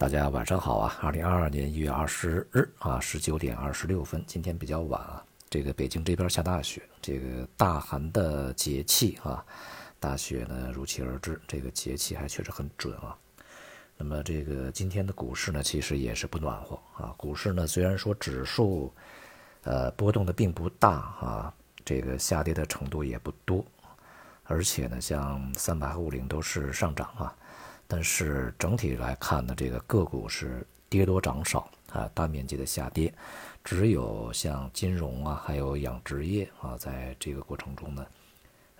大家晚上好啊！二零二二年一月二十日啊，十九点二十六分，今天比较晚啊。这个北京这边下大雪，这个大寒的节气啊，大雪呢如期而至，这个节气还确实很准啊。那么这个今天的股市呢，其实也是不暖和啊。股市呢虽然说指数呃波动的并不大啊，这个下跌的程度也不多，而且呢像三百和五零都是上涨啊。但是整体来看呢，这个个股是跌多涨少啊，大面积的下跌，只有像金融啊，还有养殖业啊，在这个过程中呢，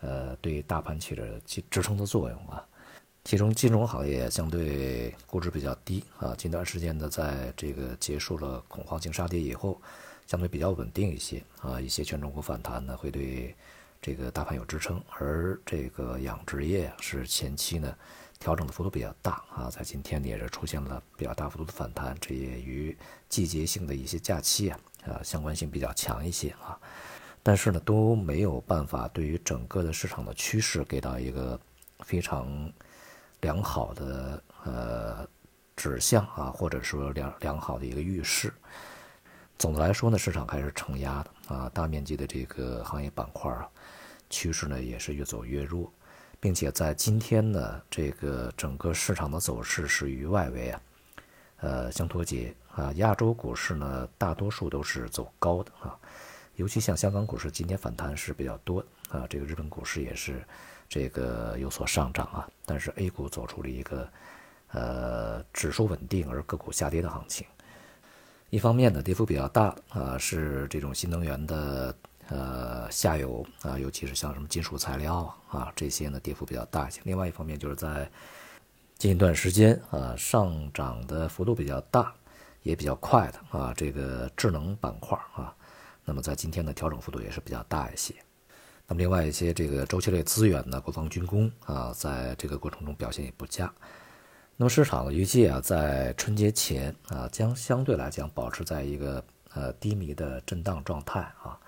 呃，对大盘起着支支撑的作用啊。其中金融行业相对估值比较低啊，近段时间呢，在这个结束了恐慌性杀跌以后，相对比较稳定一些啊，一些权重股反弹呢，会对这个大盘有支撑，而这个养殖业是前期呢。调整的幅度比较大啊，在今天呢也是出现了比较大幅度的反弹，这也与季节性的一些假期啊，啊相关性比较强一些啊。但是呢，都没有办法对于整个的市场的趋势给到一个非常良好的呃指向啊，或者说良良好的一个预示。总的来说呢，市场还是承压的啊，大面积的这个行业板块啊，趋势呢也是越走越弱。并且在今天呢，这个整个市场的走势是与外围啊，呃相脱节啊。亚洲股市呢，大多数都是走高的啊，尤其像香港股市今天反弹是比较多啊。这个日本股市也是这个有所上涨啊，但是 A 股走出了一个呃指数稳定而个股下跌的行情。一方面呢，跌幅比较大啊，是这种新能源的。呃，下游啊，尤其是像什么金属材料啊这些呢，跌幅比较大一些。另外一方面，就是在近一段时间啊，上涨的幅度比较大，也比较快的啊，这个智能板块啊，那么在今天的调整幅度也是比较大一些。那么另外一些这个周期类资源呢，国防军工啊，在这个过程中表现也不佳。那么市场预计啊，在春节前啊，将相对来讲保持在一个呃低迷的震荡状态啊。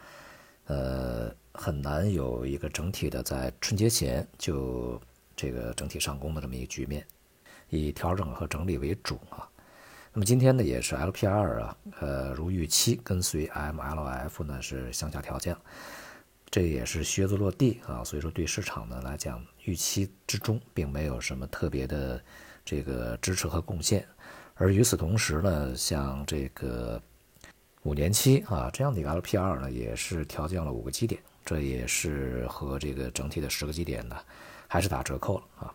呃，很难有一个整体的在春节前就这个整体上攻的这么一个局面，以调整和整理为主啊。那么今天呢，也是 LPR 啊，呃，如预期跟随 MLF 呢是向下调降，这也是靴子落地啊。所以说对市场呢来讲，预期之中并没有什么特别的这个支持和贡献。而与此同时呢，像这个。五年期啊，这样的一个 LPR 呢，也是调降了五个基点，这也是和这个整体的十个基点呢，还是打折扣了啊。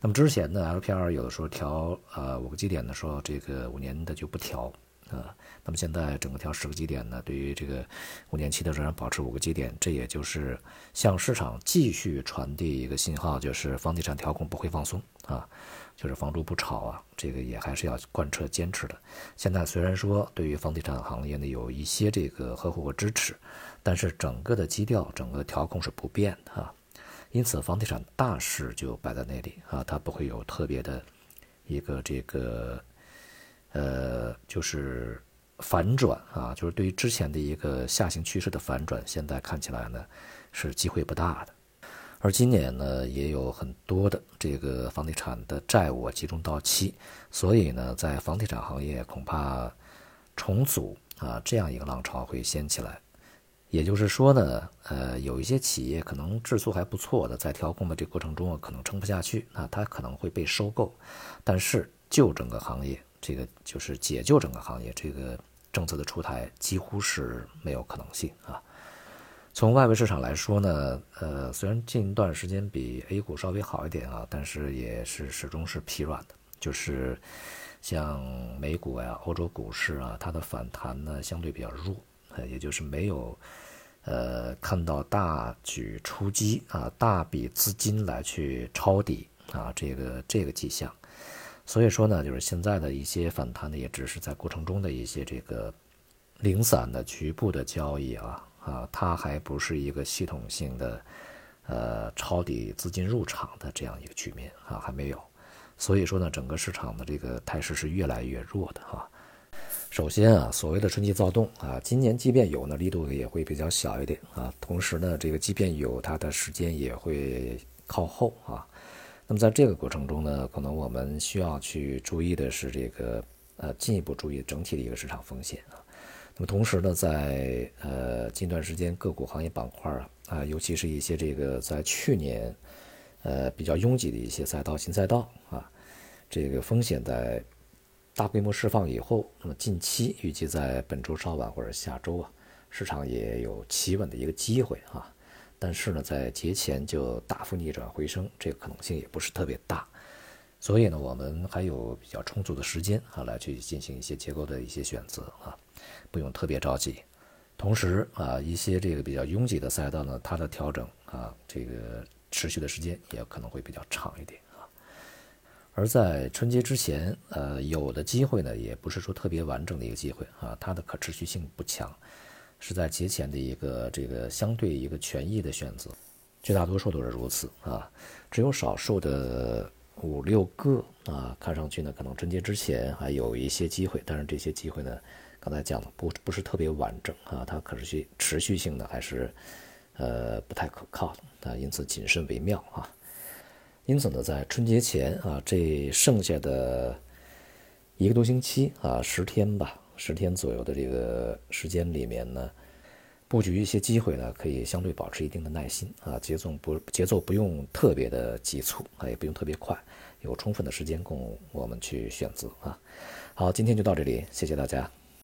那么之前呢，LPR 有的时候调呃五个基点的时候，这个五年的就不调啊。那么现在整个调十个基点呢，对于这个五年期的仍然保持五个基点，这也就是向市场继续传递一个信号，就是房地产调控不会放松啊。就是房住不炒啊，这个也还是要贯彻坚持的。现在虽然说对于房地产行业呢有一些这个呵护和支持，但是整个的基调、整个调控是不变的啊。因此，房地产大势就摆在那里啊，它不会有特别的一个这个呃，就是反转啊，就是对于之前的一个下行趋势的反转，现在看起来呢是机会不大的。而今年呢，也有很多的这个房地产的债务集中到期，所以呢，在房地产行业恐怕重组啊这样一个浪潮会掀起来。也就是说呢，呃，有一些企业可能质素还不错的，在调控的这个过程中啊，可能撑不下去，那它可能会被收购。但是就整个行业，这个就是解救整个行业，这个政策的出台几乎是没有可能性啊。从外围市场来说呢，呃，虽然近一段时间比 A 股稍微好一点啊，但是也是始终是疲软的。就是像美股呀、欧洲股市啊，它的反弹呢相对比较弱，也就是没有呃看到大举出击啊、大笔资金来去抄底啊这个这个迹象。所以说呢，就是现在的一些反弹呢，也只是在过程中的一些这个零散的局部的交易啊。啊，它还不是一个系统性的，呃，抄底资金入场的这样一个局面啊，还没有。所以说呢，整个市场的这个态势是越来越弱的哈。首先啊，所谓的春季躁动啊，今年即便有呢，力度也会比较小一点啊。同时呢，这个即便有，它的时间也会靠后啊。那么在这个过程中呢，可能我们需要去注意的是这个呃进一步注意整体的一个市场风险啊。那么同时呢，在呃近段时间个股行业板块啊啊，尤其是一些这个在去年呃比较拥挤的一些赛道新赛道啊，这个风险在大规模释放以后，那么近期预计在本周稍晚或者下周啊，市场也有企稳的一个机会啊。但是呢，在节前就大幅逆转回升，这个可能性也不是特别大，所以呢，我们还有比较充足的时间啊，来去进行一些结构的一些选择啊，不用特别着急。同时啊，一些这个比较拥挤的赛道呢，它的调整啊，这个持续的时间也可能会比较长一点啊。而在春节之前，呃，有的机会呢，也不是说特别完整的一个机会啊，它的可持续性不强。是在节前的一个这个相对一个权益的选择，绝大多数都是如此啊，只有少数的五六个啊，看上去呢可能春节之前还有一些机会，但是这些机会呢，刚才讲了不不是特别完整啊，它可持续持续性呢还是呃不太可靠的啊，因此谨慎为妙啊。因此呢，在春节前啊，这剩下的一个多星期啊，十天吧。十天左右的这个时间里面呢，布局一些机会呢，可以相对保持一定的耐心啊，节奏不节奏不用特别的急促啊，也不用特别快，有充分的时间供我们去选择啊。好，今天就到这里，谢谢大家。